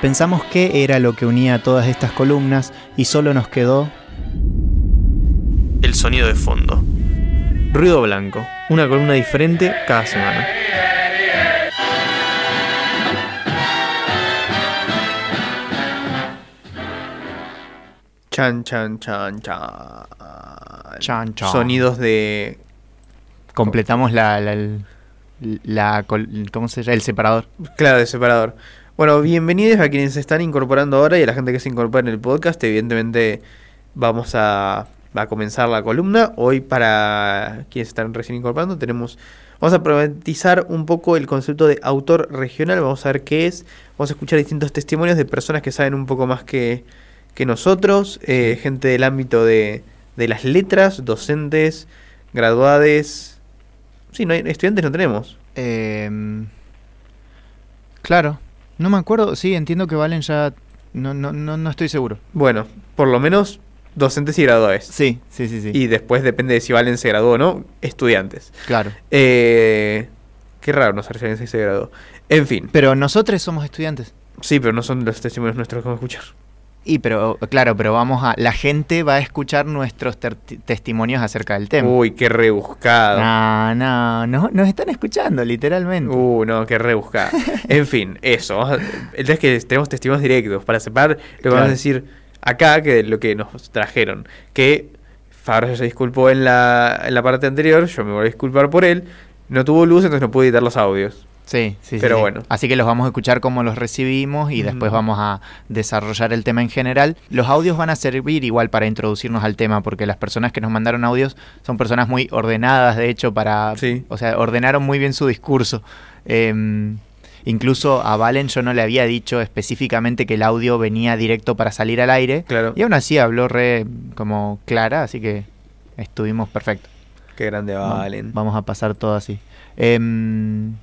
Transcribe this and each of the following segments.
Pensamos qué era lo que unía todas estas columnas y solo nos quedó el sonido de fondo. Ruido blanco, una columna diferente cada semana. Chan, chan, chan, chan. Chan, chan. Sonidos de. Completamos la, la, la col- ¿cómo se llama? El separador. Claro, de separador. Bueno, bienvenidos a quienes se están incorporando ahora y a la gente que se incorpora en el podcast. Evidentemente, vamos a, a comenzar la columna. Hoy, para quienes están recién incorporando, tenemos. Vamos a problematizar un poco el concepto de autor regional. Vamos a ver qué es. Vamos a escuchar distintos testimonios de personas que saben un poco más que, que nosotros. eh, gente del ámbito de, de las letras, docentes, graduades. Sí, no hay, estudiantes no tenemos. Em, claro. No me acuerdo. Sí, entiendo que Valen ya... No, no, no, no estoy seguro. Bueno, por lo menos docentes y graduados. Sí, sí, sí, sí. Y después depende de si Valen se graduó o no, estudiantes. Claro. Eh, qué raro no saber si se graduó. En fin, Pero nosotros somos estudiantes. sí, pero no son los testimonios nuestros que vamos a escuchar. Y pero, claro, pero vamos a... La gente va a escuchar nuestros testimonios acerca del tema. Uy, qué rebuscado. No, no, no, nos están escuchando, literalmente. Uh, no, qué rebuscado. en fin, eso. El es que tenemos testimonios directos para separar lo que Claro. vamos a decir acá que lo que nos trajeron. Que Fabio se disculpó en la, en la parte anterior, yo me voy a disculpar por él. No tuvo luz, entonces no pude editar los audios. Sí, sí, sí, Pero sí. bueno. Así que los vamos a escuchar como los recibimos y después vamos a desarrollar el tema en general. Los audios van a servir igual para introducirnos al tema porque las personas que nos mandaron audios son personas muy ordenadas, de hecho, para... Sí. O sea, ordenaron muy bien su discurso. Em, incluso a Valen yo no le había dicho específicamente que el audio venía directo para salir al aire. Claro. Y aún así habló re como clara, así que estuvimos perfectos. Qué grande Va- Valen. Vamos a pasar todo así. Em,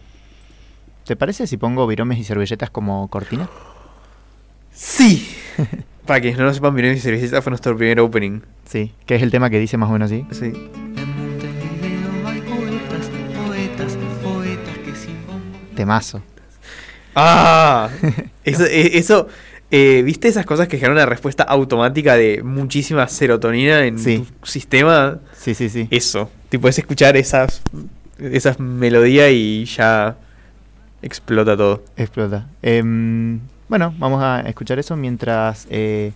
¿Te parece si pongo viromes y servilletas como cortina? Sí. Para quienes no lo sepan, Miren y Cervecita fue nuestro primer opening. Sí, que es el tema que dice más o menos así. Sí. En Montevideo hay poetas, poetas, poetas que sin bombo. Temazo. ¡Ah! Eso, eh, eso eh, ¿viste esas cosas que generan una respuesta automática de muchísima serotonina en Sí. tu sistema? Sí, sí, sí. Eso. Tipo, puedes escuchar esas, esas melodías y ya explota todo. Explota. Em, bueno, vamos a escuchar eso mientras... eh,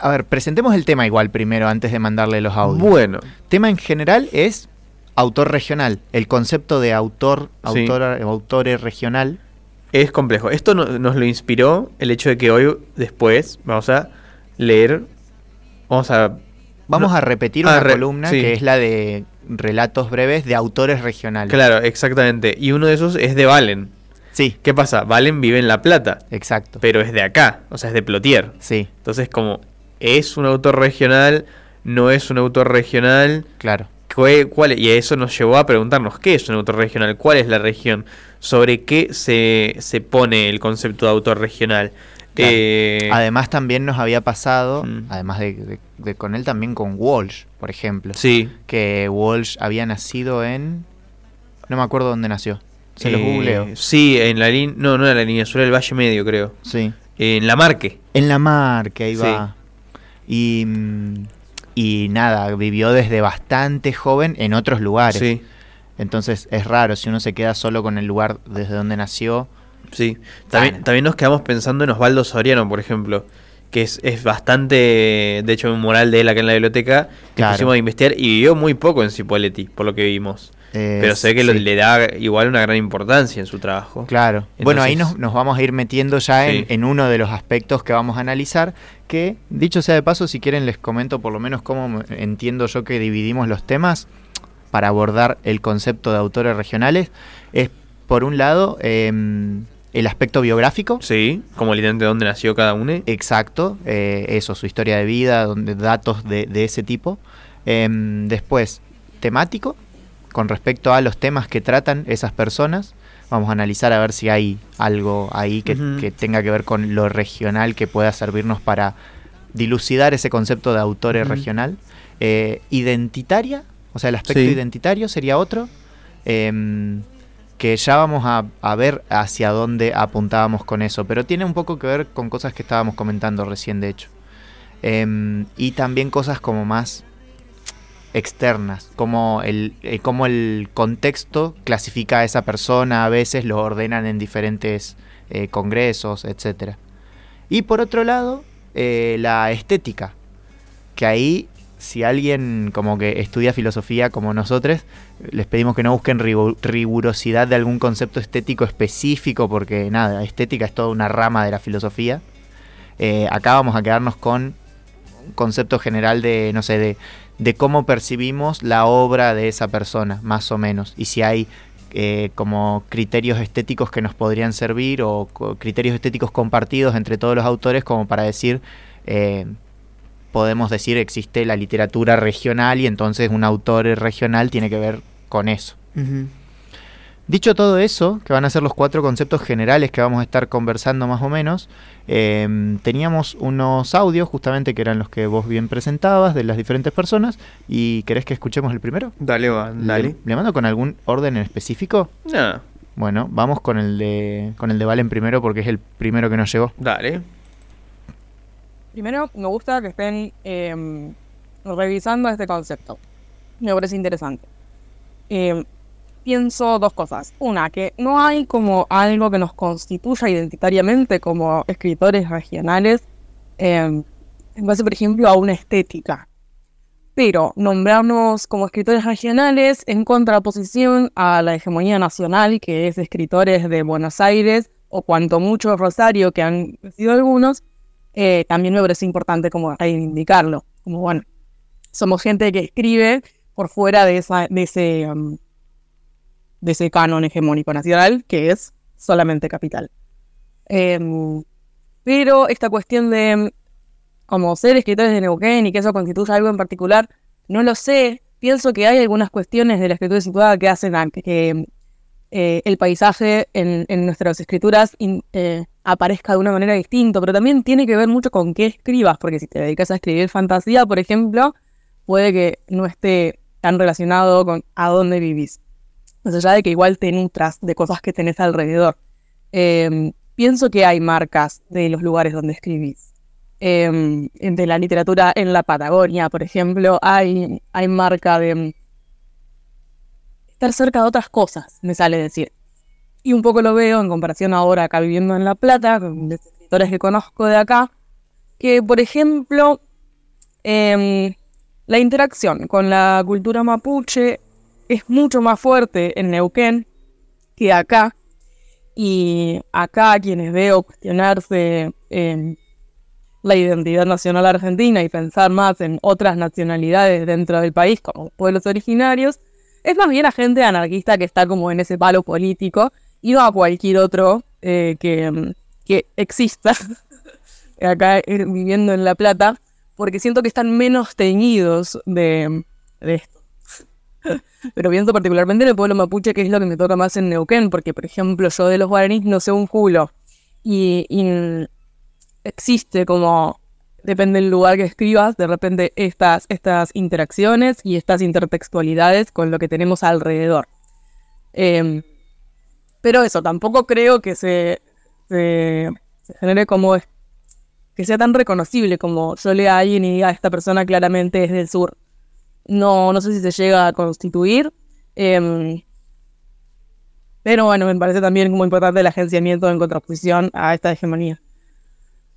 a ver, presentemos el tema igual primero antes de mandarle los audios. Bueno, tema en general es autor regional. El concepto de autor, Sí. autor, autore regional. es complejo. Esto no- nos lo inspiró el hecho de que hoy, después, vamos a leer. Vamos a. Vamos No- a repetir Ah, una re- columna sí. que es la de relatos breves de autores regionales. Claro, exactamente. Y uno de esos es de Valen. Sí, ¿Qué pasa? Valen vive en La Plata, exacto. pero es de acá, o sea, es de Plotier. Sí, Entonces, como es un autor regional, no es un autor regional, claro. ¿cuál, y eso nos llevó a preguntarnos, ¿qué es un autor regional? ¿Cuál es la región? ¿Sobre qué se, se pone el concepto de autor regional? Claro. Eh, Además también nos había pasado, Mm. además de, de- de con él también con Walsh, por ejemplo. sí. Que Walsh había nacido en... No me acuerdo dónde nació. Se los eh, googleo. Sí, en la línea, no, no en la línea sur del Valle Medio, creo. Sí. En La Marque. En la mar, que ahí Sí. va. Y, mm, y nada, vivió desde bastante joven en otros lugares. Sí, Entonces es raro, si uno se queda solo con el lugar desde donde nació. Sí. También, Bueno. también nos quedamos pensando en Osvaldo Soriano, por ejemplo. Que es, es bastante, de hecho, un moral de él acá en la biblioteca. que Claro. pusimos a investigar y vivió muy poco en Cipolletti, por lo que vimos. Eh, Pero sé que lo- le da igual una gran importancia en su trabajo. Claro. bueno, ahí nos, nos vamos a ir metiendo ya en, Sí. en uno de los aspectos que vamos a analizar, que dicho sea de paso, si quieren les comento por lo menos cómo entiendo yo que dividimos los temas para abordar el concepto de autores regionales. Es, por un lado, em, el aspecto biográfico. Sí, como literalmente dónde nació cada uno. Exacto, eh, eso, su historia de vida, donde, datos de, de ese tipo. Em, después, temático, con respecto a los temas que tratan esas personas. Vamos a analizar a ver si hay algo ahí que, que tenga que ver con lo regional que pueda servirnos para dilucidar ese concepto de autore Ujú. regional. Eh, identitaria, o sea, el aspecto Sí. identitario sería otro. Que ya vamos a, a ver hacia dónde apuntábamos con eso, pero tiene un poco que ver con cosas que estábamos comentando recién, de hecho. Em, y también cosas como más externas, como el, eh, como el contexto clasifica a esa persona, a veces lo ordenan en diferentes eh, congresos, etc. Y por otro lado, eh, la estética, que ahí si alguien como que estudia filosofía como nosotros, les pedimos que no busquen rigu- rigurosidad de algún concepto estético específico, porque nada, estética es toda una rama de la filosofía. Eh, acá vamos a quedarnos con un concepto general de, no sé, de, de cómo percibimos la obra de esa persona, más o menos. Y si hay eh, como criterios estéticos que nos podrían servir o criterios estéticos compartidos entre todos los autores como para decir, eh, podemos decir existe la literatura regional y entonces un autor regional tiene que ver con eso. Dicho todo eso, que van a ser los cuatro conceptos generales que vamos a estar conversando más o menos, eh, teníamos unos audios justamente que eran los que vos bien presentabas de las diferentes personas y ¿querés que escuchemos el primero? Dale, va, dale. ¿Le, le mando con algún orden en específico? Nah, Bueno, vamos con el de con el de Valen primero porque es el primero que nos llegó. dale. Primero, me gusta que estén em, revisando este concepto. Me parece interesante. Em, pienso dos cosas. Una, que no hay como algo que nos constituya identitariamente como escritores regionales em, en base, por ejemplo, a una estética. Pero nombrarnos como escritores regionales en contraposición a la hegemonía nacional, que es escritores de Buenos Aires o cuanto mucho Rosario, que han sido algunos, eh, también me parece importante como reivindicarlo. Como bueno, somos gente que escribe por fuera de, um, ese canon hegemónico nacional, que es solamente capital. Em, pero esta cuestión de em, como ser escritores de Neuquén y que eso constituya algo en particular, no lo sé. Pienso que hay algunas cuestiones de la escritura situada que hacen que eh, el paisaje en, nuestras escrituras eh, aparezca de una manera distinta, pero también tiene que ver mucho con qué escribas, porque si te dedicas a escribir fantasía, por ejemplo, puede que no esté tan relacionado con a dónde vivís. Más allá de que igual te nutras de cosas que tenés alrededor. Eh, pienso que hay marcas de los lugares donde escribís. Eh, de la literatura en la Patagonia, por ejemplo, hay, hay marca de mm, estar cerca de otras cosas, me sale decir. Y un poco lo veo en comparación ahora acá viviendo en La Plata, con escritores que conozco de acá, que por ejemplo, em, la interacción con la cultura mapuche es mucho más fuerte en Neuquén que acá. Y acá quienes veo cuestionarse em, la identidad nacional argentina y pensar más en otras nacionalidades dentro del país como pueblos originarios, es más bien a gente anarquista que está como en ese palo político y a cualquier otro eh, que, que exista acá eh, viviendo en La Plata, porque siento que están menos teñidos de, esto. Pero pienso particularmente en el pueblo mapuche, que es lo que me toca más en Neuquén, porque, por ejemplo, yo de los guaraníes no sé un culo. Y, existe como, depende del lugar que escribas, de repente estas, estas interacciones y estas intertextualidades con lo que tenemos alrededor. Em, pero eso, tampoco creo que se, genere como es- que sea tan reconocible como yo lea a alguien y diga esta persona claramente es del sur. No, no sé si se llega a constituir. em, pero bueno, me parece también muy importante el agenciamiento en contraposición a esta hegemonía.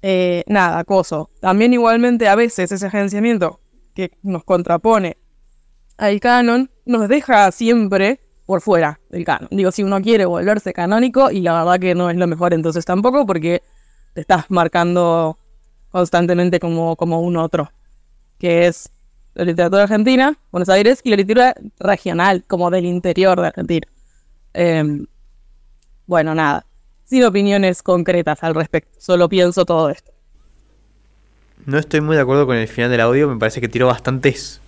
Eh, nada, acoso. También igualmente a veces ese agenciamiento que nos contrapone al canon nos deja siempre por fuera del canon. Digo, si uno quiere volverse canónico, y la verdad que no es lo mejor entonces tampoco, porque te estás marcando constantemente como, como un otro, que es la literatura argentina, Buenos Aires, y la literatura regional, como del interior de Argentina. Em, bueno, nada, sin opiniones concretas al respecto, solo pienso todo esto. No estoy muy de acuerdo con el final del audio, me parece que tiró bastantes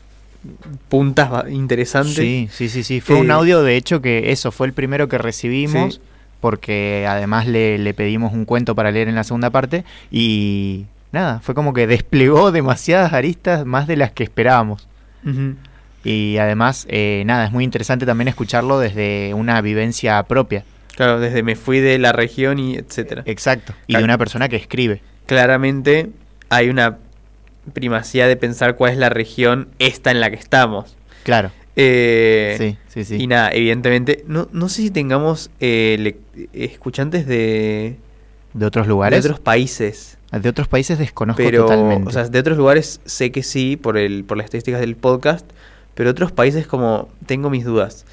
puntas interesantes. Sí, sí, sí, sí. Fue Eh, un audio, de hecho, que eso fue el primero que recibimos, Sí. porque además le, le pedimos un cuento para leer en la segunda parte y nada, fue como que desplegó demasiadas aristas más de las que esperábamos. Y además, eh, nada, es muy interesante también escucharlo desde una vivencia propia. Claro, desde me fui de la región y etcétera. Exacto. Y de una persona que escribe. Claramente hay una primacía de pensar cuál es la región esta en la que estamos. Claro. Eh, sí, sí, sí. Y nada, evidentemente, no, no sé si tengamos eh, le- escuchantes de, ¿De otros de lugares? otros países. De otros países desconozco Pero, totalmente. o sea, de otros lugares sé que sí, por, el, por las estadísticas del podcast, pero otros países como tengo mis dudas,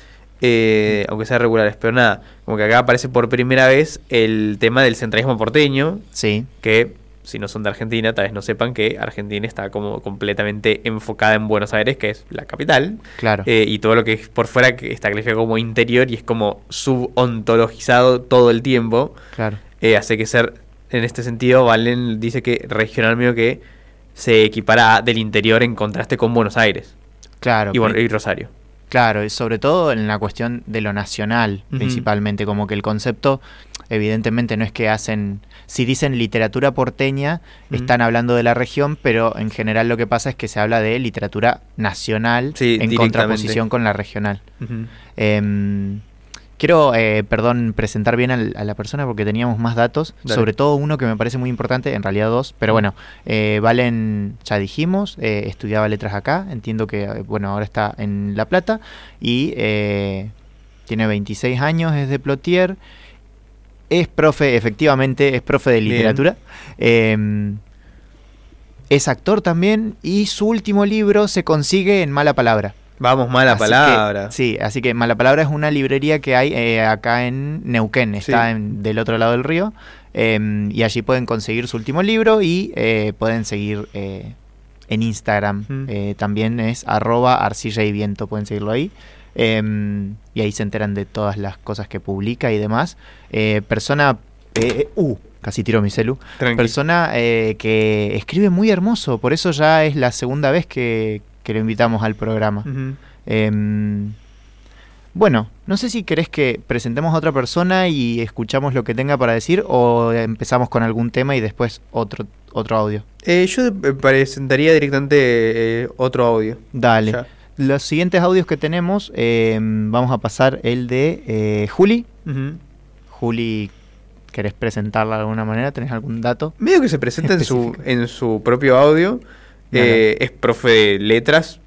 eh, aunque sean regulares, pero nada, como que acá aparece por primera vez el tema del centralismo porteño, sí, que si no son de Argentina, tal vez no sepan que Argentina está como completamente enfocada en Buenos Aires, que es la capital, claro. eh, y todo lo que es por fuera que está calificado como interior y es como subontologizado todo el tiempo. claro. Eh, hace que ser, en este sentido, Valen dice que regional medio que se equipara a del interior en contraste con Buenos Aires Claro. y, y Rosario. Claro, y sobre todo en la cuestión de lo nacional, principalmente, como que el concepto, evidentemente no es que hacen, si dicen literatura porteña, están hablando de la región, pero en general lo que pasa es que se habla de literatura nacional Sí, en contraposición con la regional. Em, quiero, eh, perdón, presentar bien al- a la persona porque teníamos más datos, Dale. sobre todo uno que me parece muy importante, en realidad dos, pero bueno, eh, Valen, ya dijimos, eh, estudiaba letras acá, entiendo que, eh, bueno, ahora está en La Plata y eh, tiene 26 años, es de Plotier, es profe, efectivamente, es profe de literatura. em, es actor también y su último libro se consigue en Mala Palabra. Vamos, mala Así que- palabra. sí, así que Mala Palabra es una librería que hay eh, acá en Neuquén, está Sí. en- del otro lado del río, em, y allí pueden conseguir su último libro y eh, pueden seguir eh, en Instagram. Mm. también es arroba arcilla y viento, pueden seguirlo ahí. Em, y ahí se enteran de todas las cosas que publica y demás. Eh, persona... eh, uh, casi tiro mi celu. Tranqui. Persona eh, que escribe muy hermoso, por eso ya es la segunda vez que, que lo invitamos al programa. Em, bueno, no sé si querés que presentemos a otra persona y escuchamos lo que tenga para decir o empezamos con algún tema y después otro, otro audio. Eh, yo eh, presentaría directamente eh, otro audio. Dale. Ya. Los siguientes audios que tenemos, em, vamos a pasar el de eh, Juli. Juli, ¿querés presentarla de alguna manera? ¿Tenés algún dato? Medio que se presenta en su, en su propio audio. Eh, es profe de letras.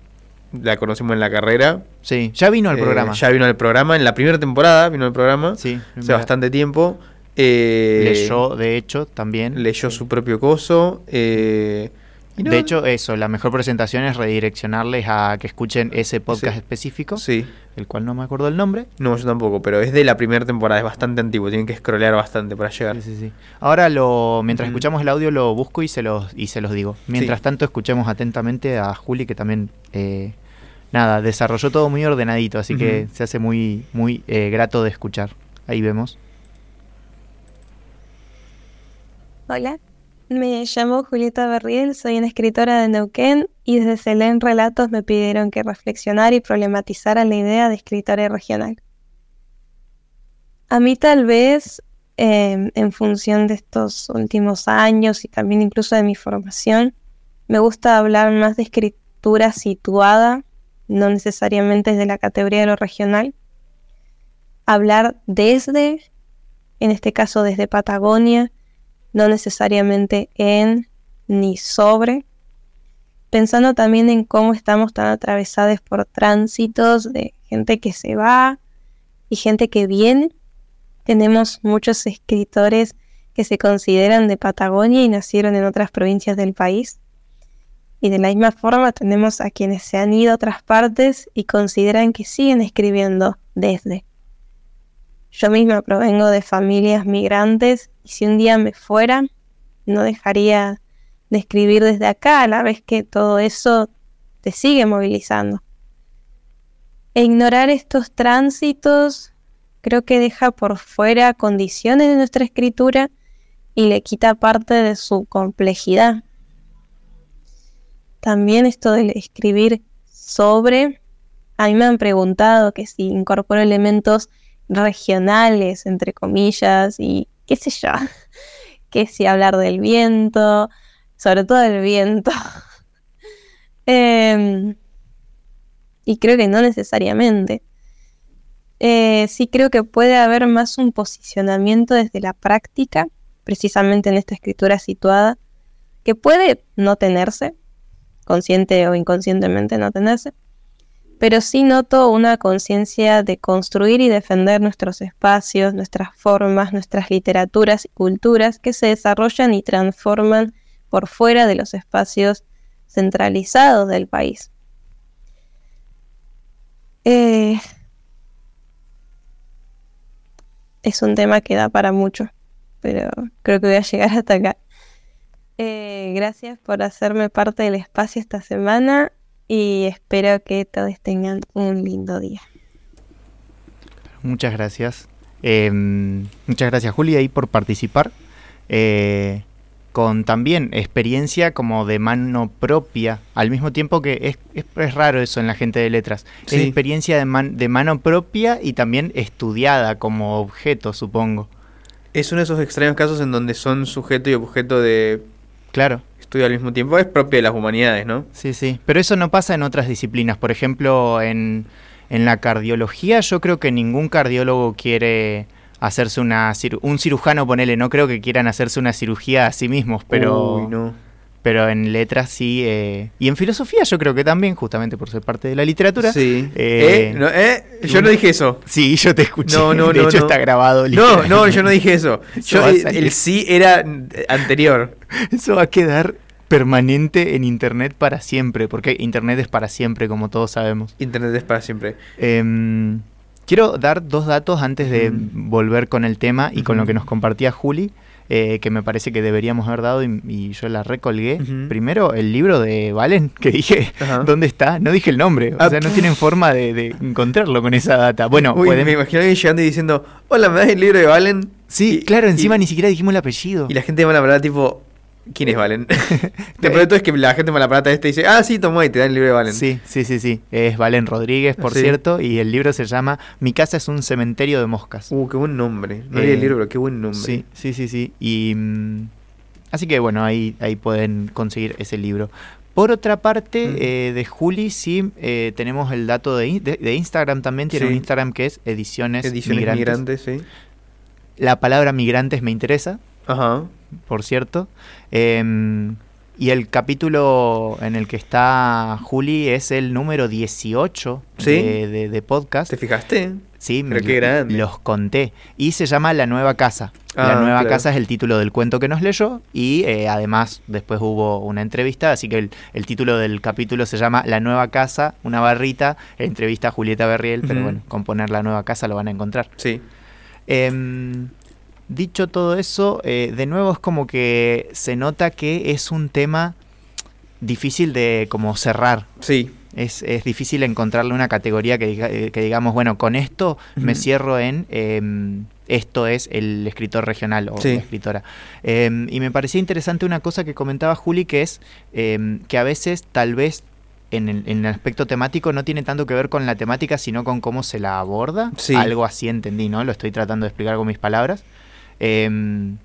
La conocimos en la carrera. Sí, ya vino al Eh, programa. Ya vino al programa. En la primera temporada vino al programa. Sí, Hace bastante tiempo. Eh, Leyó, de hecho, también. leyó su propio coso. eh, no- De hecho, eso, la mejor presentación es redireccionarles a que escuchen ese podcast Sí. específico, Sí. el cual no me acuerdo el nombre. No, yo tampoco, pero es de la primera temporada, es bastante antiguo, tienen que scrollear bastante para llegar. Sí, sí, sí. Ahora, lo, mientras escuchamos el audio, lo busco y se los, y se los digo. Mientras Sí. tanto, escuchemos atentamente a Juli, que también, eh, nada, desarrolló todo muy ordenadito, así que se hace muy, muy eh, grato de escuchar. Ahí vemos. Hola, me llamo Julieta Berriel, soy una escritora de Neuquén y desde Selén Relatos me pidieron que reflexionara y problematizara la idea de escritora regional. A mí tal vez, eh, en función de estos últimos años y también incluso de mi formación, me gusta hablar más de escritura situada, no necesariamente desde la categoría de lo regional. Hablar desde, en este caso desde Patagonia, no necesariamente en ni sobre, pensando también en cómo estamos tan atravesados por tránsitos de gente que se va y gente que viene. Tenemos muchos escritores que se consideran de Patagonia y nacieron en otras provincias del país. Y de la misma forma tenemos a quienes se han ido a otras partes y consideran que siguen escribiendo desde. Yo misma provengo de familias migrantes y si un día me fuera, no dejaría de escribir desde acá a la vez que todo eso te sigue movilizando. E ignorar estos tránsitos creo que deja por fuera condiciones de nuestra escritura y le quita parte de su complejidad. También esto de escribir sobre, a mí me han preguntado que si incorporo elementos regionales, entre comillas, y qué sé yo, que si hablar del viento, sobre todo del viento. Em, Y creo que no necesariamente. Eh, sí creo que puede haber más un posicionamiento desde la práctica, precisamente en esta escritura situada, que puede no tenerse, consciente o inconscientemente no tenerse, pero sí noto una conciencia de construir y defender nuestros espacios, nuestras formas, nuestras literaturas y culturas que se desarrollan y transforman por fuera de los espacios centralizados del país. Eh, es un tema que da para mucho, pero creo que voy a llegar hasta acá. Eh, gracias por hacerme parte del espacio esta semana y espero que todos tengan un lindo día. Muchas gracias. Eh, muchas gracias, Juli, ahí por participar. Eh, con también experiencia como de mano propia, al mismo tiempo que es, es, es raro eso en la gente de letras. Sí. Es experiencia de, man- de mano propia y también estudiada como objeto, supongo. Es uno de esos extraños casos en donde son sujeto y objeto de Claro. Estudio al mismo tiempo. Es propio de las humanidades, ¿no? Sí, sí. Pero eso no pasa en otras disciplinas. Por ejemplo, en, en la cardiología, yo creo que ningún cardiólogo quiere hacerse una un cirujano, ponele, no creo que quieran hacerse una cirugía a sí mismos, pero, Uy, no. pero en letras sí. eh, y en filosofía yo creo que también, justamente por ser parte de la literatura. Sí. Eh, ¿Eh? No, ¿eh? Yo no dije eso. Sí, yo te escuché. No, no, de no, hecho no. está grabado. No, no, yo no dije eso. Eso Yo, eh, el sí era anterior. Eso va a quedar permanente en internet para siempre, porque internet es para siempre, como todos sabemos. Internet es para siempre. Em, quiero dar dos datos antes de volver con el tema y con lo que nos compartía Juli, eh, que me parece que deberíamos haber dado y, y yo la recolgué. Primero, el libro de Valen, que dije. ¿dónde está? No dije el nombre, Ah, o sea, no tienen forma de, de encontrarlo con esa data. Bueno, Uy, pueden... me imagino a alguien llegando y diciendo, hola, ¿me das el libro de Valen? Sí, Y- claro, encima y- ni siquiera dijimos el apellido. Y la gente malaparada tipo, ¿quién es Valen? Te prometo es que la gente malaparada este dice, ah, sí, tomó y te da el libro de Valen. Sí, sí, sí, sí. Es Valen Rodríguez, por Sí. cierto, y el libro se llama Mi casa es un cementerio de moscas. Uh, qué buen nombre. No leí Eh, el libro, pero qué buen nombre. Sí, sí, sí, sí. Y mm, así que bueno, ahí, ahí pueden conseguir ese libro. Por otra parte, Mm. eh, de Juli sí eh, tenemos el dato de, de- de Instagram también. Tiene Sí. un Instagram que es Ediciones, Ediciones Migrantes. migrantes, sí. La palabra migrantes me interesa, Ajá. Por cierto. Em, y el capítulo en el que está Juli es el número 18 ¿Sí? de, de- de podcast. ¿Te fijaste? Sí, me- qué grande. los conté. Y se llama La Nueva Casa. Ah, la Nueva claro. Casa es el título del cuento que nos leyó y eh, además después hubo una entrevista, así que el, el título del capítulo se llama La Nueva Casa, una barrita, entrevista a Julieta Berriel, pero bueno, con poner La Nueva Casa lo van a encontrar. Sí. Em, dicho todo eso, eh, de nuevo es como que se nota que es un tema difícil de como cerrar. Sí. Es, es difícil encontrarle una categoría que, diga- eh, que digamos, bueno, con esto me cierro en em, esto es el escritor regional o Sí. la escritora. Em, y me parecía interesante una cosa que comentaba Juli, que es em, que a veces tal vez en el, en el aspecto temático no tiene tanto que ver con la temática, sino con cómo se la aborda. Sí. Algo así entendí, ¿no? Lo estoy tratando de explicar con mis palabras. Em,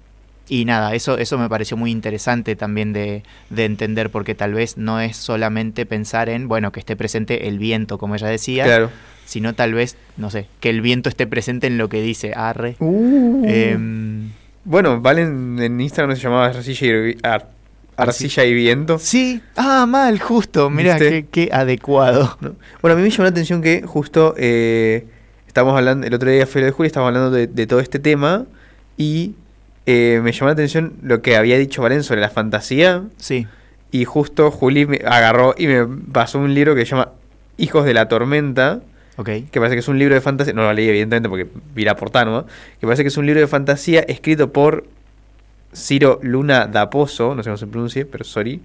y nada, eso, eso me pareció muy interesante también de, de entender, porque tal vez no es solamente pensar en, bueno, que esté presente el viento, como ella decía, Claro. sino tal vez, no sé, que el viento esté presente en lo que dice Arre. Uh. Em, Bueno, Valen en Instagram se llamaba Arcilla y, Ar- Arcilla y Viento. sí, ah, mal, justo, mira, qué, qué adecuado. ¿no? Bueno, a mí me llamó la atención que justo eh, estamos hablando, el otro día fue de Julio, estábamos hablando de, de todo este tema y eh, me llamó la atención lo que había dicho Valen sobre la fantasía Sí, y justo Juli me agarró y me pasó un libro que se llama Hijos de la Tormenta, ok. que parece que es un libro de fantasía, no lo leí evidentemente porque vi la portada nomás, que parece que es un libro de fantasía escrito por Ciro Luna Daposo, no sé cómo se pronuncie, pero sorry,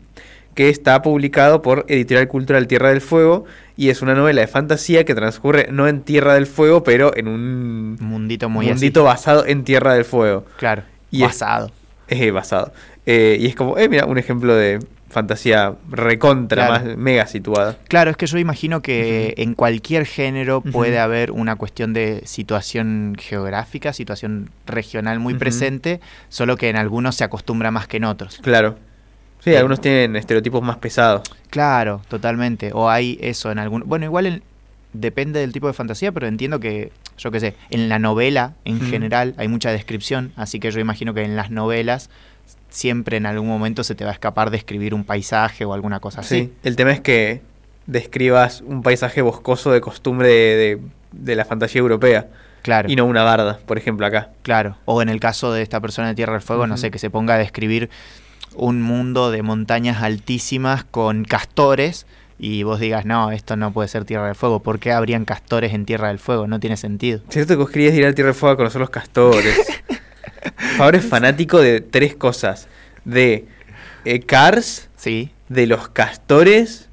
que está publicado por Editorial Cultural Tierra del Fuego y es una novela de fantasía que transcurre no en Tierra del Fuego, pero en un Un mundito muy mundito así. basado en Tierra del Fuego. Claro, Y es- basado. Eh, basado. Eh, y es como, eh, mira, un ejemplo de fantasía recontra, Claro. más mega situada. Claro, es que yo imagino que en cualquier género puede haber una cuestión de situación geográfica, situación regional muy presente, solo que en algunos se acostumbra más que en otros. Claro. Sí, Eh, algunos tienen estereotipos más pesados. Claro, totalmente. O hay eso en algún... Bueno, igual en, depende del tipo de fantasía, pero entiendo que, yo qué sé, en la novela en Mm. general hay mucha descripción, así que yo imagino que en las novelas siempre en algún momento se te va a escapar de escribir un paisaje o alguna cosa así. Sí, el tema es que describas un paisaje boscoso de costumbre de, de- de la fantasía europea Claro. y no una barda, por ejemplo, acá. Claro, o en el caso de esta persona de Tierra del Fuego, no sé, que se ponga a describir un mundo de montañas altísimas con castores y vos digas, no, esto no puede ser Tierra del Fuego. ¿Por qué habrían castores en Tierra del Fuego? No tiene sentido. Cierto que vos querías ir a Tierra del Fuego a conocer los castores. Favor es fanático de tres cosas. De eh, Cars, Sí. de los castores,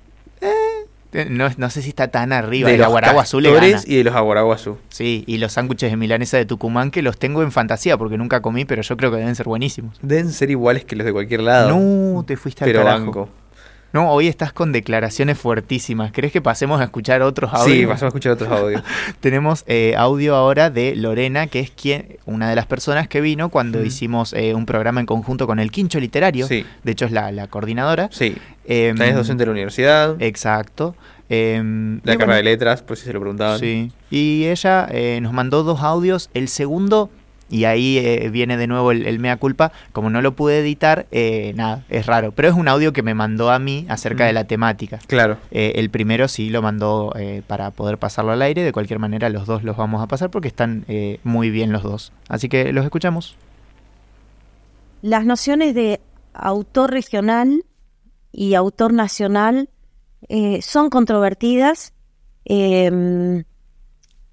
No, no sé si está tan arriba. de el los aguaragua azul le gana. castores y de los aguaraguazú. Sí, y los sándwiches de milanesa de Tucumán que los tengo en fantasía porque nunca comí, pero yo creo que deben ser buenísimos. Deben ser iguales que los de cualquier lado. No, te fuiste al pero carajo. banco. No, hoy estás con declaraciones fuertísimas. ¿Crees que pasemos a escuchar otros audios? Sí, pasamos a escuchar otros audios. Tenemos eh, audio ahora de Lorena, que es quien, una de las personas que vino cuando Mm. hicimos eh, un programa en conjunto con el Quincho Literario. Sí, De hecho, es la, la coordinadora. sí. También es docente de la universidad, Exacto. Em, la carrera de letras, por si se lo preguntaban. Sí. Y ella eh, nos mandó dos audios. El segundo, y ahí eh, viene de nuevo el, el mea culpa, como no lo pude editar, eh, nada, es raro. Pero es un audio que me mandó a mí acerca Mm. de la temática. Claro. Eh, el primero sí lo mandó eh, para poder pasarlo al aire. De cualquier manera, los dos los vamos a pasar porque están eh, muy bien los dos. Así que los escuchamos. las nociones de autor regional y autor nacional eh, son controvertidas, eh,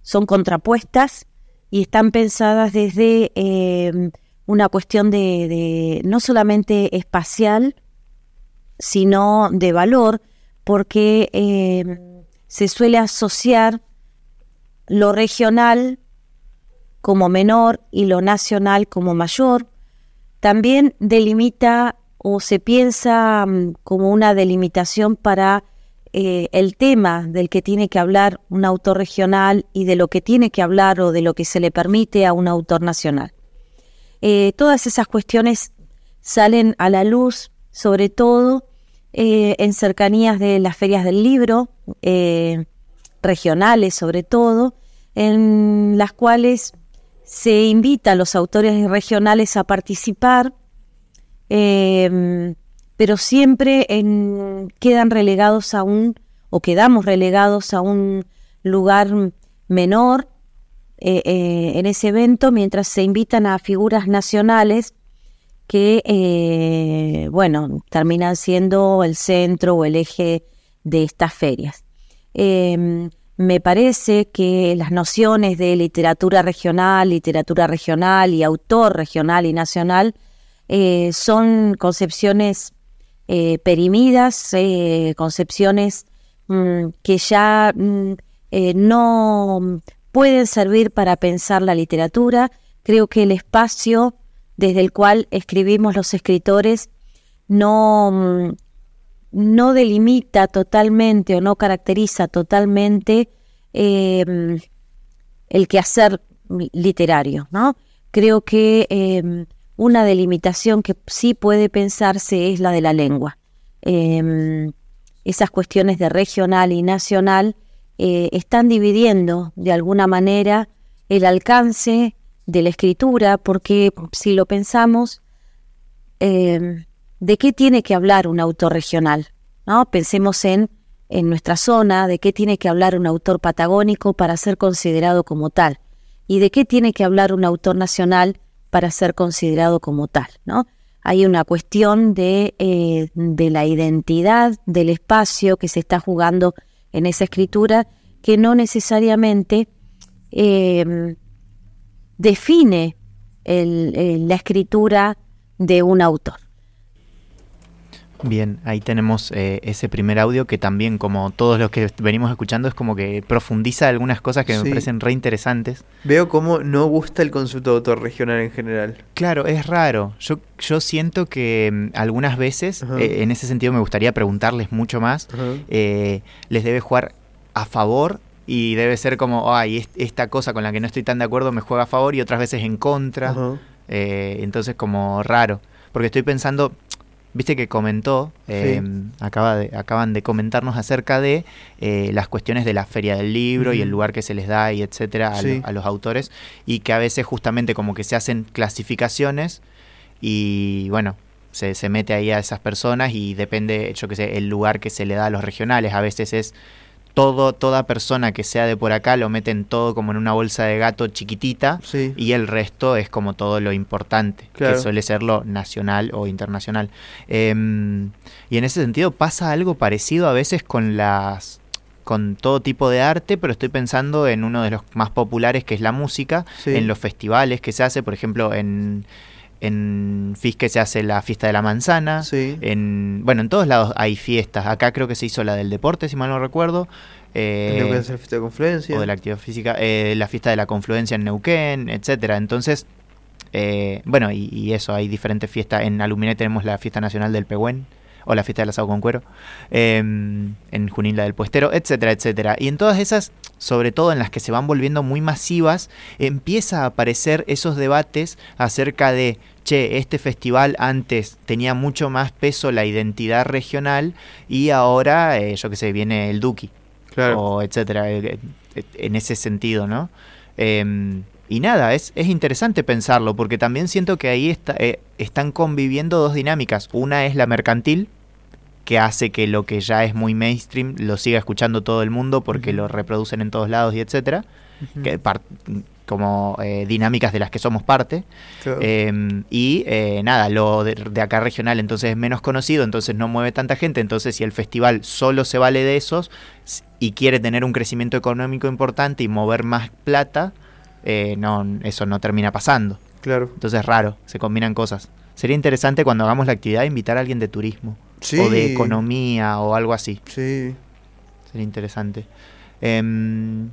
son contrapuestas y están pensadas desde eh, una cuestión de, no solamente espacial, sino de valor, porque eh, se suele asociar lo regional como menor y lo nacional como mayor. También delimita o se piensa mm, como una delimitación para eh, el tema del que tiene que hablar un autor regional y de lo que tiene que hablar o de lo que se le permite a un autor nacional. Eh, todas esas cuestiones salen a la luz, sobre todo eh, en cercanías de las ferias del libro, regionales sobre todo, en las cuales se invita a los autores regionales a participar, pero siempre quedan relegados a un, o quedamos relegados a un lugar menor eh, eh, en ese evento, mientras se invitan a figuras nacionales que, eh, bueno, terminan siendo el centro o el eje de estas ferias. Eh, me parece que las nociones de literatura regional, literatura regional y autor regional y nacional son concepciones eh, perimidas, eh, concepciones mm, que ya mm, eh, no pueden servir para pensar la literatura. Creo que el espacio desde el cual escribimos los escritores no, mm, no delimita totalmente o no caracteriza totalmente eh, el quehacer literario, ¿no? Creo que eh, una delimitación que sí puede pensarse es la de la lengua. Eh, esas cuestiones de regional y nacional eh, están dividiendo de alguna manera el alcance de la escritura, porque si lo pensamos, eh, ¿de qué tiene que hablar un autor regional? ¿No? Pensemos en, en nuestra zona, de qué tiene que hablar un autor patagónico para ser considerado como tal, y de qué tiene que hablar un autor nacional para ser considerado como tal, ¿no? Hay una cuestión de, eh, de la identidad del espacio que se está jugando en esa escritura que no necesariamente eh, define la escritura de un autor. Bien, ahí tenemos eh, ese primer audio que también, como todos los que venimos escuchando, es como que profundiza algunas cosas que me parecen re interesantes. Veo cómo no gusta el concepto de autor regional en general. Claro, es raro. Yo, yo siento que mm, algunas veces, eh, en ese sentido me gustaría preguntarles mucho más, eh, les debe jugar a favor y debe ser como, ay, est- esta cosa con la que no estoy tan de acuerdo me juega a favor y otras veces en contra. Entonces como raro. Porque estoy pensando, viste que comentó, eh, acaba de, acaban de comentarnos acerca de eh, las cuestiones de la feria del libro y el lugar que se les da y etcétera a, lo- Sí. a los autores y que a veces justamente como que se hacen clasificaciones y bueno, se, se mete ahí a esas personas y depende, yo qué sé, el lugar que se le da a los regionales. A veces es todo, toda persona que sea de por acá lo meten todo como en una bolsa de gato chiquitita Sí. y el resto es como todo lo importante, Claro. que suele ser lo nacional o internacional. Em, y en ese sentido pasa algo parecido a veces con las con todo tipo de arte, pero estoy pensando en uno de los más populares que es la música, Sí. en los festivales que se hace, por ejemplo, en en Fisque se hace la fiesta de la manzana, Sí. en bueno, en todos lados hay fiestas. Acá creo que se hizo la del deporte, si mal no recuerdo. eh, es el fiesta de confluencia. o de la actividad física, eh, la fiesta de la confluencia en Neuquén, etcétera. Entonces, eh, bueno, y, y eso, hay diferentes fiestas. En Aluminé tenemos la fiesta nacional del Pehuen, o la fiesta del asado con cuero, eh, en Junín la del puestero, etcétera, etcétera. Y en todas esas, sobre todo en las que se van volviendo muy masivas, empieza a aparecer esos debates acerca de, che, este festival antes tenía mucho más peso la identidad regional y ahora, eh, yo qué sé, viene el Duki Claro. o etcétera, eh, eh, en ese sentido, ¿no? Em, y nada, es, es interesante pensarlo, porque también siento que ahí está, eh, están conviviendo dos dinámicas. Una es la mercantil, que hace que lo que ya es muy mainstream lo siga escuchando todo el mundo porque lo reproducen en todos lados y etcétera, que par- como eh, dinámicas de las que somos parte. Claro. Eh, y eh, nada, lo de, de acá regional entonces es menos conocido, entonces no mueve tanta gente. Entonces, si el festival solo se vale de esos y quiere tener un crecimiento económico importante y mover más plata, eh, no, eso no termina pasando. claro. Entonces es raro, se combinan cosas. Sería interesante cuando hagamos la actividad invitar a alguien de turismo Sí. o de economía o algo así. Sí. Sería interesante. Em,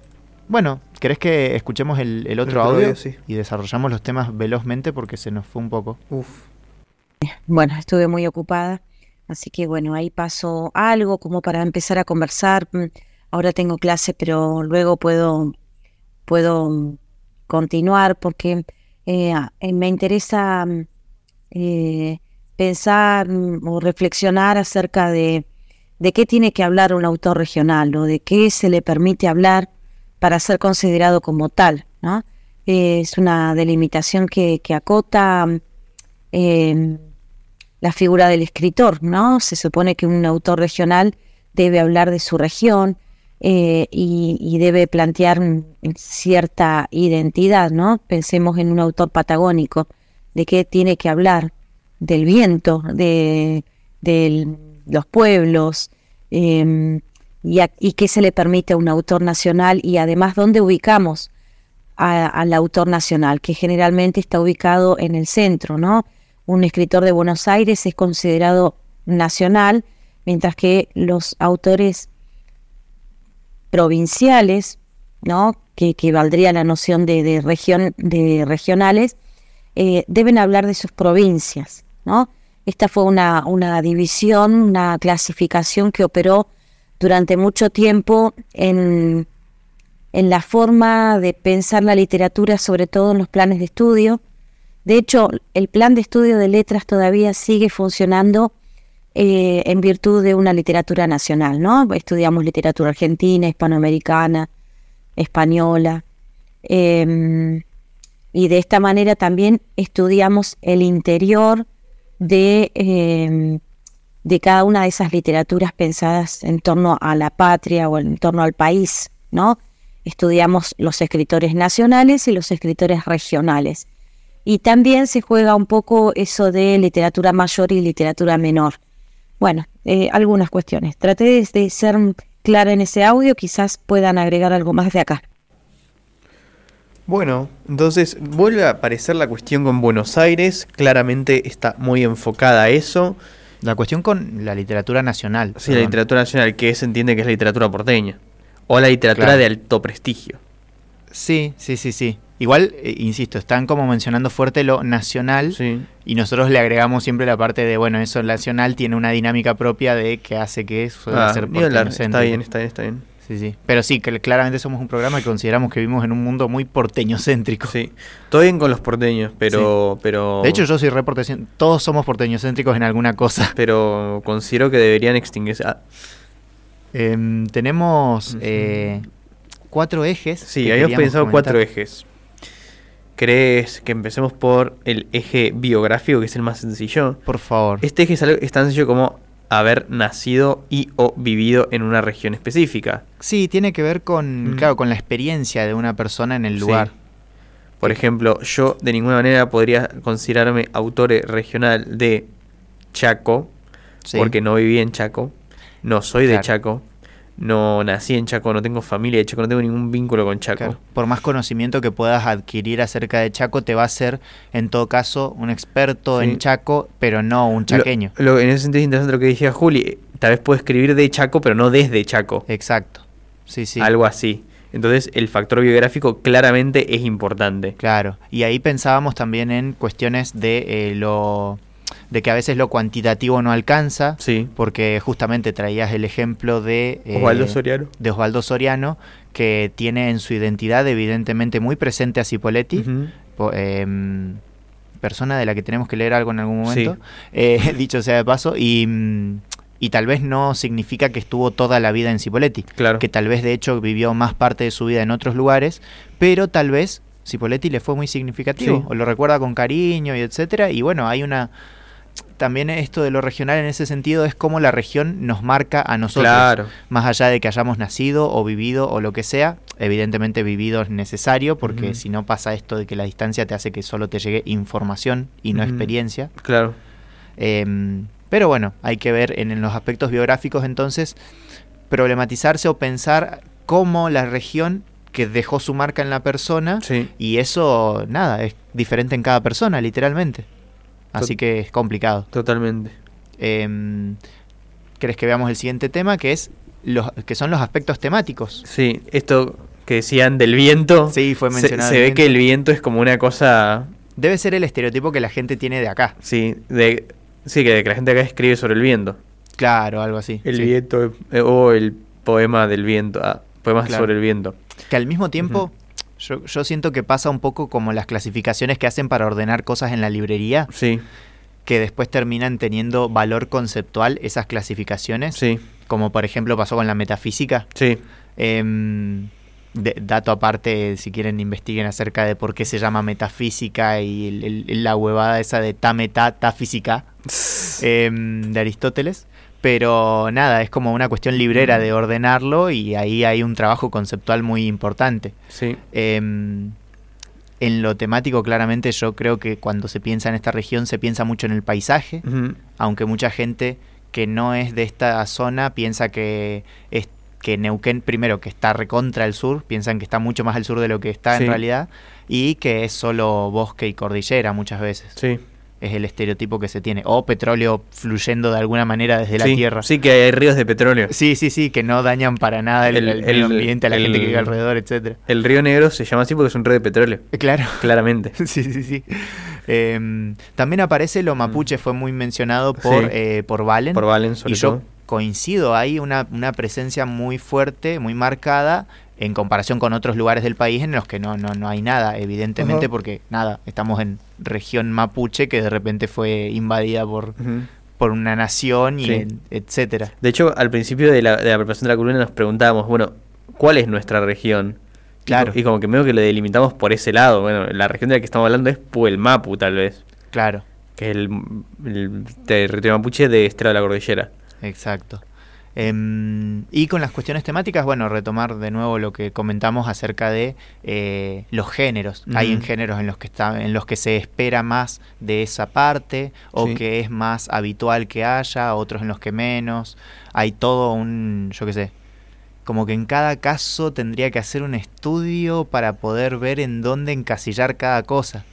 bueno, ¿querés que escuchemos el, el otro audio? audio, sí. Y desarrollamos los temas velozmente porque se nos fue un poco. Uf. Bueno, estuve muy ocupada, así que bueno, ahí pasó algo como para empezar a conversar. Ahora tengo clase, pero luego puedo, puedo continuar porque eh, me interesa eh, pensar o reflexionar acerca de, de qué tiene que hablar un autor regional o de qué se le permite hablar para ser considerado como tal, ¿no? Es una delimitación que, que acota eh, la figura del escritor, ¿no? Se supone que un autor regional debe hablar de su región eh, y, y debe plantear cierta identidad, ¿no? Pensemos en un autor patagónico, de qué tiene que hablar, del viento, de, de los pueblos, eh, y, qué se le permite a un autor nacional y además dónde ubicamos al autor nacional, que generalmente está ubicado en el centro, ¿no? Un escritor de Buenos Aires es considerado nacional, mientras que los autores provinciales, ¿no? Que, valdría la noción de región, de regionales, eh, deben hablar de sus provincias, ¿no? Esta fue una, una división, una clasificación que operó durante mucho tiempo en, en la forma de pensar la literatura, sobre todo en los planes de estudio. De hecho, el plan de estudio de letras todavía sigue funcionando eh, en virtud de una literatura nacional, ¿no? Estudiamos literatura argentina, hispanoamericana, española, eh, y de esta manera también estudiamos el interior de, eh, de cada una de esas literaturas pensadas en torno a la patria o en torno al país, ¿no? Estudiamos los escritores nacionales y los escritores regionales. Y también se juega un poco eso de literatura mayor y literatura menor. Bueno, eh, algunas cuestiones. Traté de, de ser clara en ese audio, quizás puedan agregar algo más de acá. Bueno, entonces vuelve a aparecer la cuestión con Buenos Aires. Claramente está muy enfocada a eso. La cuestión con la literatura nacional. Sí, la literatura nacional, que se entiende que es la literatura porteña. O la literatura Claro. de alto prestigio. Sí, sí, sí, sí. Igual, eh, insisto, están como mencionando fuerte lo nacional Sí. y nosotros le agregamos siempre la parte de, bueno, eso nacional tiene una dinámica propia de que hace que suele Ah, ser ni hablar, porteñocéntrico. Está bien, está bien, está bien. Sí, sí. Pero sí, que claramente somos un programa que consideramos que vivimos en un mundo muy porteñocéntrico. Sí. Todo bien con los porteños, pero. pero De hecho, yo soy re porteño- Todos somos porteñocéntricos en alguna cosa. Pero considero que deberían extinguirse. Ah, Em, tenemos eh, cuatro ejes. sí, habíamos pensado comentar. cuatro ejes. ¿Crees que empecemos por el eje biográfico, que es el más sencillo? Por favor. Este eje es, algo, es tan sencillo como haber nacido y o vivido en una región específica. Sí, tiene que ver con, Mm. claro, con la experiencia de una persona en el Sí. lugar. Por ejemplo, yo de ninguna manera podría considerarme autor regional de Chaco, Sí. porque no viví en Chaco, no soy de. Chaco, no nací en Chaco, no tengo familia de Chaco, no tengo ningún vínculo con Chaco. Claro. Por más conocimiento que puedas adquirir acerca de Chaco, te va a ser, en todo caso, un experto Sí. en Chaco, pero no un Lo- chaqueño. lo- en ese sentido es interesante lo que decía Juli, tal vez puedo escribir de Chaco, pero no desde Chaco, Exacto. Sí, sí. algo así. Entonces el factor biográfico claramente es importante. Claro. Y ahí pensábamos también en cuestiones de eh, lo de que a veces lo cuantitativo no alcanza, Sí. porque justamente traías el ejemplo de eh, Osvaldo Soriano. de Osvaldo Soriano, que tiene en su identidad evidentemente muy presente a Cipoletti, po- em, persona de la que tenemos que leer algo en algún Sí. momento, eh, dicho sea de paso, y, mm, y tal vez no significa que estuvo toda la vida en Cipoletti, Claro. que tal vez de hecho vivió más parte de su vida en otros lugares, pero tal vez Cipoletti le fue muy significativo, Sí. o lo recuerda con cariño y etcétera, y bueno, hay una... También esto de lo regional en ese sentido es como la región nos marca a nosotros Claro. más allá de que hayamos nacido o vivido o lo que sea, evidentemente vivido es necesario porque si no pasa esto de que la distancia te hace que solo te llegue información y no experiencia. Claro. Em, pero bueno, hay que ver en, en los aspectos biográficos entonces problematizarse o pensar cómo la región que dejó su marca en la persona Sí. y eso, nada, es diferente en cada persona, literalmente. Así que es complicado. Totalmente. Em, ¿Querés que veamos el siguiente tema? Que es los, que son los aspectos temáticos. Sí, esto que decían del viento. Sí, fue mencionado. Se, ve que el viento es como una cosa. Debe ser el estereotipo que la gente tiene de acá. Sí, de, sí que, que la gente acá escribe sobre el viento. Claro, algo así. El sí. viento. eh, o el poema del viento. Ah, poemas Claro. sobre el viento. Que al mismo tiempo. Yo, yo siento que pasa un poco como las clasificaciones que hacen para ordenar cosas en la librería, Sí, que después terminan teniendo valor conceptual esas clasificaciones. sí, Como por ejemplo pasó con la metafísica. sí. Em, de- dato aparte, si quieren investiguen acerca de por qué se llama metafísica y el- el- la huevada esa de ta meta, ta física em, de Aristóteles. Pero nada, es como una cuestión librera de ordenarlo y ahí hay un trabajo conceptual muy importante. Sí, Em, en lo temático, claramente, yo creo que cuando se piensa en esta región se piensa mucho en el paisaje, aunque mucha gente que no es de esta zona piensa que es que Neuquén, primero, que está recontra el sur, piensan que está mucho más al sur de lo que está Sí. en realidad, y que es solo bosque y cordillera muchas veces. sí. Es el estereotipo que se tiene. O petróleo fluyendo de alguna manera desde la tierra. Sí, que hay ríos de petróleo. Sí, sí, sí, que no dañan para nada el, El- el medio el- ambiente, a la gente que el- vive alrededor, etcétera. El río Negro se llama así porque es un río de petróleo. Claro. Claramente. Sí, sí, sí. Em, también aparece lo mapuche, fue muy mencionado por, Mm. Sí. eh, por Valen. Por Valen, sobre y yo todo. coincido, hay una, una presencia muy fuerte, muy marcada en comparación con otros lugares del país en los que no, no, no hay nada, evidentemente, porque nada, estamos en región mapuche que de repente fue invadida por, por una nación y Sí. en- etcétera. De hecho, al principio de la, de la preparación de la columna nos preguntábamos, bueno, ¿cuál es nuestra región? Claro. Y, como que medio que lo delimitamos por ese lado. Bueno, la región de la que estamos hablando es Puelmapu, tal vez. Claro, Que es el, el territorio mapuche de Estrada de la Cordillera. exacto. Em, y con las cuestiones temáticas, bueno, retomar de nuevo lo que comentamos acerca de eh, los géneros. Hay en géneros en los que está, en los que se espera más de esa parte, o Sí. que es más habitual que haya, otros en los que menos. Hay todo un, yo qué sé, como que en cada caso tendría que hacer un estudio para poder ver en dónde encasillar cada cosa.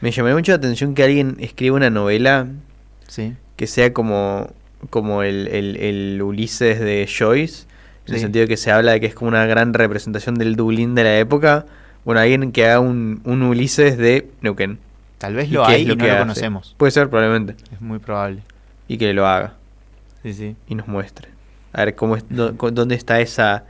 Me llamó mucho la atención que alguien escriba una novela Sí. que sea como, como el, el- el Ulises de Joyce, en el sentido de que se habla de que es como una gran representación del Dublín de la época. Bueno, alguien que haga un, un Ulises de Neuquén. Tal vez ¿Y lo hay y no que lo conocemos. Puede ser, probablemente. Es muy probable. Y que lo haga Sí, sí. y nos muestre. A ver cómo es, co- dónde está esa,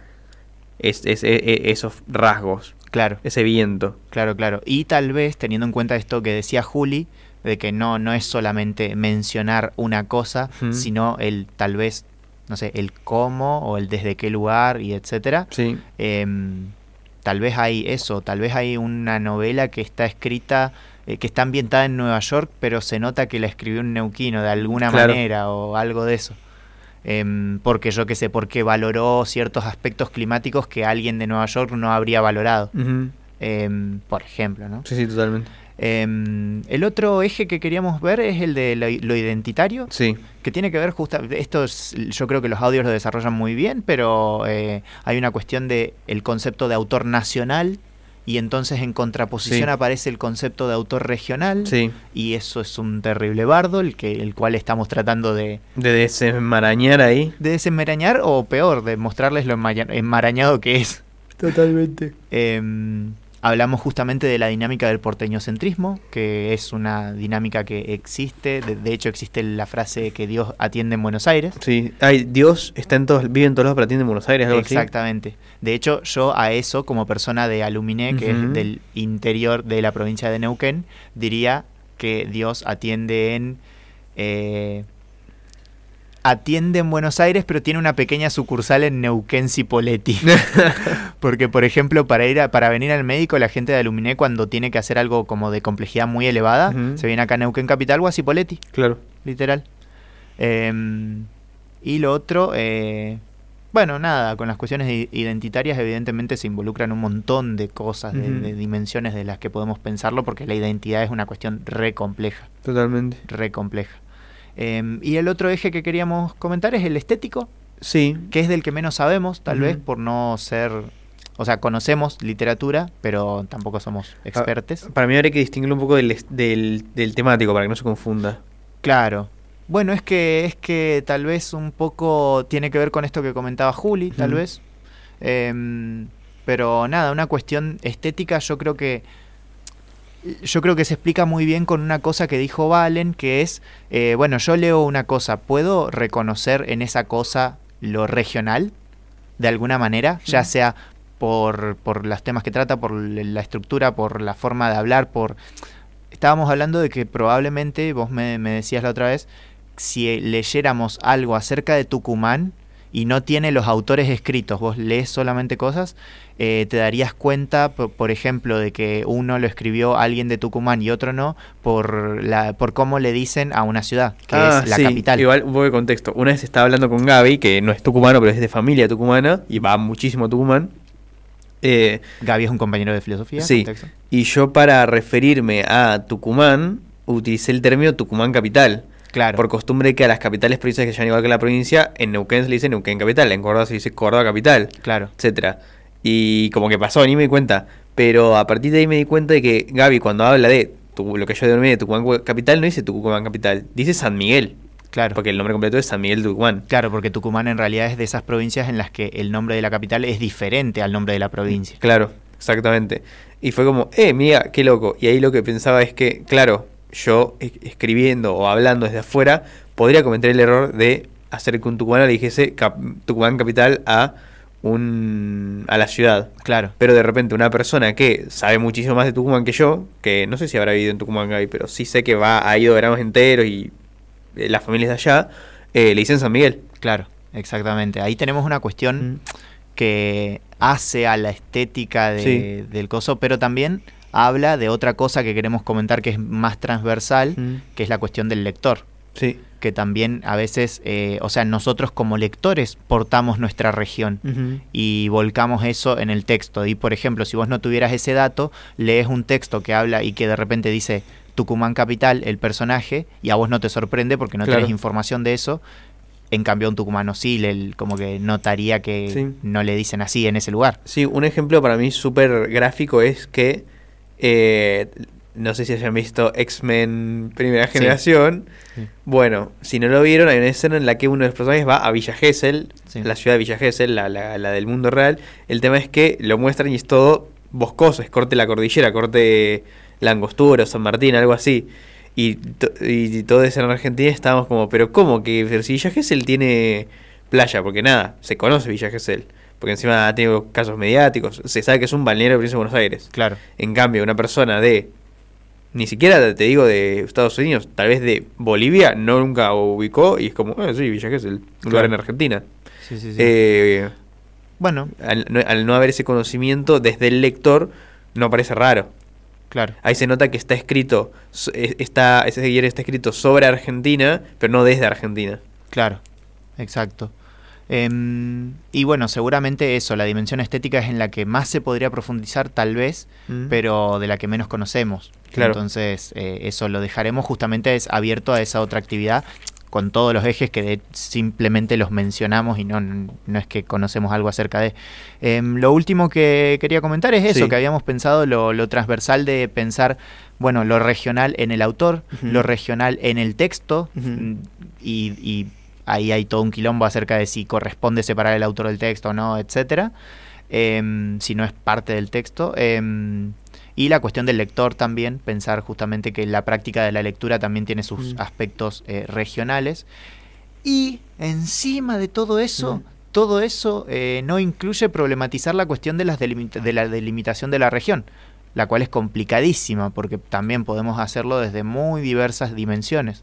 es, es- e- e- esos rasgos, Claro. ese viento. Claro, claro. Y tal vez, teniendo en cuenta esto que decía Juli, de que no, no es solamente mencionar una cosa, sino el tal vez, no sé, el cómo o el desde qué lugar y etcétera. Sí. Em, tal vez hay eso, tal vez hay una novela que está escrita, eh, que está ambientada en Nueva York, pero se nota que la escribió un neuquino de alguna Claro. manera o algo de eso. Em, porque yo qué sé, porque valoró ciertos aspectos climáticos que alguien de Nueva York no habría valorado. Em, por ejemplo, ¿no? Sí, sí, totalmente. Em, el otro eje que queríamos ver es el de lo, lo identitario, Sí. que tiene que ver justo, esto es- yo creo que los audios lo desarrollan muy bien, pero eh, hay una cuestión de el concepto de autor nacional y entonces en contraposición Sí. aparece el concepto de autor regional Sí. y eso es un terrible bardo, el que el cual estamos tratando de, De desenmarañar ahí. de desenmarañar o peor, de mostrarles lo enmarañado que es. Totalmente. Em, hablamos justamente de la dinámica del porteñocentrismo, que es una dinámica que existe. De, de hecho, existe la frase que Dios atiende en Buenos Aires. Sí. Ay, Dios está en todos, vive en todos lados, pero atiende en Buenos Aires, algo así. Exactamente. De hecho, yo a eso, como persona de Aluminé, que es del interior de la provincia de Neuquén, diría que Dios atiende en. eh, atiende en Buenos Aires, pero tiene una pequeña sucursal en Neuquén Cipolletti. Porque, por ejemplo, para ir a- para venir al médico, la gente de Aluminé, cuando tiene que hacer algo como de complejidad muy elevada, se viene acá a Neuquén Capital o a Cipolletti Claro. literal. Em, y lo otro, eh, bueno, nada, con las cuestiones identitarias evidentemente se involucran un montón de cosas, de, de dimensiones de las que podemos pensarlo, porque la identidad es una cuestión re compleja, Totalmente. re compleja. Em, y el otro eje que queríamos comentar es el estético, Sí. que es del que menos sabemos, tal vez por no ser... O sea, conocemos literatura, pero tampoco somos Ah, expertos. Para mí habría que distinguirlo un poco del, del, del temático para que no se confunda. Claro. Bueno, es que es que tal vez un poco tiene que ver con esto que comentaba Juli, tal vez. Em, pero nada, una cuestión estética, yo creo que yo creo que se explica muy bien con una cosa que dijo Valen, que es, eh, bueno, yo leo una cosa, ¿puedo reconocer en esa cosa lo regional? De alguna manera, ya sea por, por los temas que trata, por la estructura, por la forma de hablar, por... Estábamos hablando de que probablemente, vos me, me decías la otra vez, si leyéramos algo acerca de Tucumán y no tiene los autores escritos, vos lees solamente cosas, eh, te darías cuenta, por, por ejemplo, de que uno lo escribió alguien de Tucumán y otro no, por, la, por cómo le dicen a una ciudad, que es la Ah, sí, capital. Igual, un poco de contexto. Una vez estaba hablando con Gaby, que no es tucumano, pero es de familia tucumana, y va muchísimo a Tucumán. Eh, Gaby es un compañero de filosofía. Sí. contexto. y yo para referirme a Tucumán, utilicé el término Tucumán capital. Claro. Por costumbre que a las capitales provincias que se llaman igual que la provincia, en Neuquén se le dice Neuquén capital, en Córdoba se dice Córdoba capital, Claro. etcétera. Y como que pasó, ni me di cuenta. Pero a partir de ahí me di cuenta de que Gaby cuando habla de tu- lo que yo denominé de Tucumán capital, no dice Tucumán capital, dice San Miguel. Claro. Porque el nombre completo es San Miguel Tucumán. Claro, porque Tucumán en realidad es de esas provincias en las que el nombre de la capital es diferente al nombre de la provincia. Claro, exactamente. Y fue como, eh, mira, qué loco. Y ahí lo que pensaba es que, claro, yo escribiendo o hablando desde afuera, podría cometer el error de hacer que un tucumano le dijese cap- Tucumán capital a un a la ciudad. Claro. Pero de repente una persona que sabe muchísimo más de Tucumán que yo, que no sé si habrá vivido en Tucumán pero sí sé que va, ha ido veranos enteros y eh, la familia es de allá, eh, le dicen San Miguel. Claro, exactamente. Ahí tenemos una cuestión Mm. que hace a la estética de- Sí. del coso, pero también habla de otra cosa que queremos comentar que es más transversal, Mm. que es la cuestión del lector. Sí. Que también a veces, eh, o sea, nosotros como lectores portamos nuestra región y volcamos eso en el texto. Y por ejemplo, si vos no tuvieras ese dato, lees un texto que habla y que de repente dice Tucumán Capital, el personaje, y a vos no te sorprende porque no Claro. tenés información de eso. En cambio, un tucumano sí, le- como que notaría que Sí. no le dicen así en ese lugar. Sí, un ejemplo para mí súper gráfico es que, eh, no sé si hayan visto X-Men Primera Sí. Generación. Sí. Bueno, si no lo vieron, hay una escena en la que uno de los personajes va a Villa Gesell, Sí. la ciudad de Villa Gesell, la, la- la del mundo real. El tema es que lo muestran y es todo boscoso, es corte la cordillera, corte Langostura, San Martín, algo así. Y, to- y todo eso en Argentina estábamos como, pero ¿cómo que Villa Gesell tiene playa? Porque nada, se conoce Villa Gesell. Porque encima ha tenido casos mediáticos, se sabe que es un balneario de provincia de Buenos Aires. Claro. En cambio, una persona de, ni siquiera te digo de Estados Unidos, tal vez de Bolivia, no nunca ubicó y es como, ah, sí, Villa Gesell, un lugar Claro. en Argentina. Sí, sí, sí. Eh, bueno, al, no, al no haber ese conocimiento desde el lector, no parece raro. claro. Ahí se nota que está escrito, eh, está, ese guion está escrito sobre Argentina, pero no desde Argentina. Claro, exacto. Em, y bueno, seguramente eso, la dimensión estética es en la que más se podría profundizar tal vez, Mm. pero de la que menos conocemos. Claro. Entonces, eh, eso lo dejaremos justamente es abierto a esa otra actividad con todos los ejes que de- simplemente los mencionamos y no, no es que conocemos algo acerca de. Em, lo último que quería comentar es eso, Sí. que habíamos pensado lo, lo transversal de pensar, bueno, lo regional en el autor, lo regional en el texto, y ahí hay todo un quilombo acerca de si corresponde separar el autor del texto o no, etcétera, em, si no es parte del texto. em, y la cuestión del lector también, pensar justamente que la práctica de la lectura también tiene sus Mm. aspectos eh, regionales. Y encima de todo eso, Mm. todo eso eh, no incluye problematizar la cuestión de, las de la delimitación de la región, la cual es complicadísima porque también podemos hacerlo desde muy diversas dimensiones.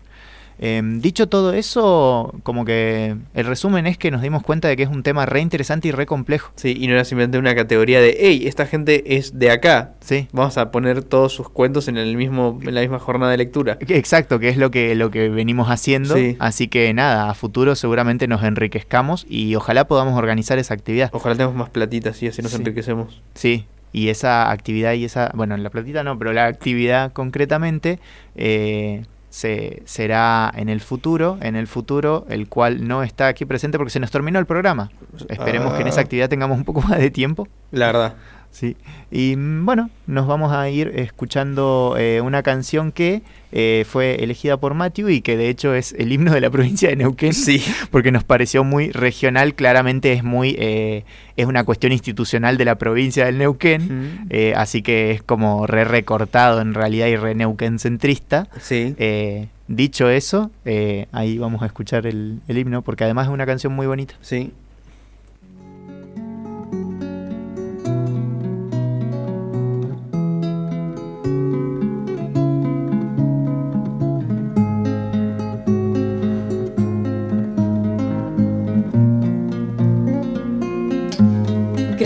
Em, dicho todo eso, como que el resumen es que nos dimos cuenta de que es un tema re interesante y re complejo. Sí, y no era simplemente una categoría de, hey, esta gente es de acá. Sí. Vamos a poner todos sus cuentos en el mismo, en la misma jornada de lectura. Exacto, que es lo que, lo que venimos haciendo. Sí. Así que nada, a futuro seguramente nos enriquezcamos y ojalá podamos organizar esa actividad. Ojalá tengamos más platitas y así nos Sí. enriquecemos. Sí, y esa actividad y esa, bueno, la platita no, pero la actividad concretamente eh, se, será en el futuro, en el futuro, el cual no está aquí presente porque se nos terminó el programa. Esperemos que en esa Ah. actividad tengamos un poco más de tiempo. La verdad. Sí. Y mm, bueno, nos vamos a ir escuchando eh, una canción que eh, fue elegida por Matthew y que de hecho es el himno de la provincia de Neuquén. Sí. Porque nos pareció muy regional, claramente es muy eh, es una cuestión institucional de la provincia del Neuquén. Mm. eh, así que es como re recortado en realidad y re Neuquén centrista. Sí. Eh, dicho eso, eh, ahí vamos a escuchar el, el himno porque además es una canción muy bonita. Sí.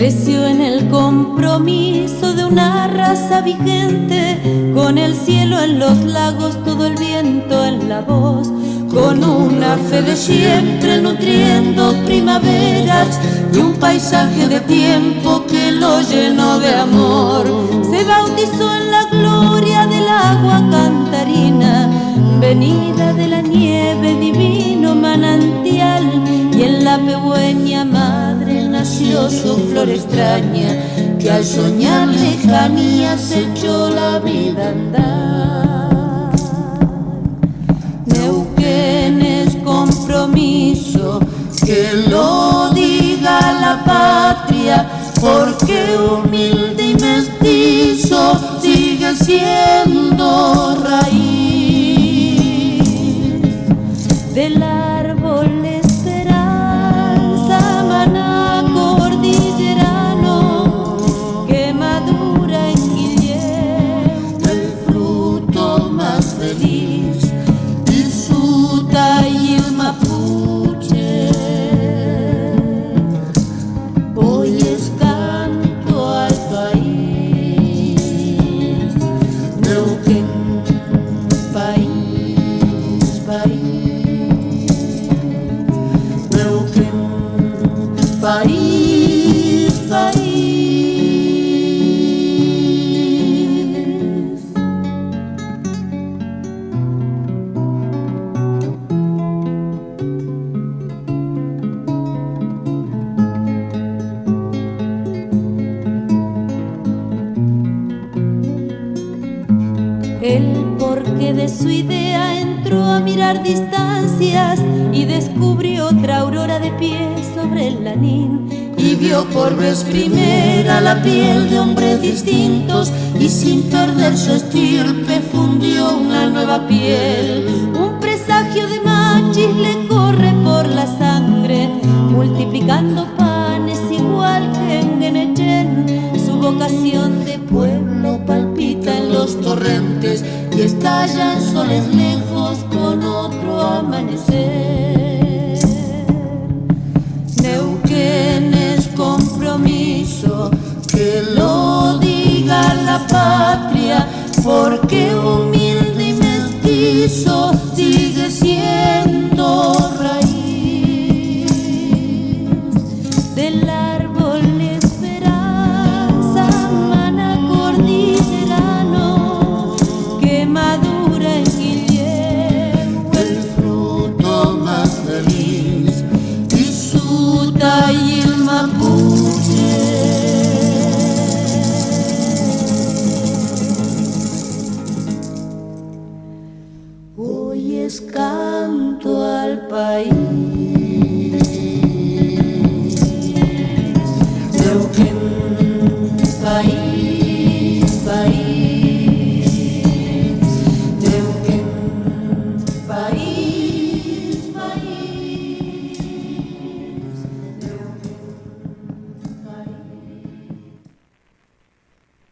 Creció en el compromiso de una raza vigente, con el cielo en los lagos, todo el viento en la voz, con una fe de siempre nutriendo primaveras y un paisaje de tiempo que lo llenó de amor. Se bautizó en la gloria del agua cantarina, venida de la nieve, divino manantial, y en la pehueña madre nació su flor extraña, que al soñar lejanía se echó la vida a andar. Neuquén es compromiso,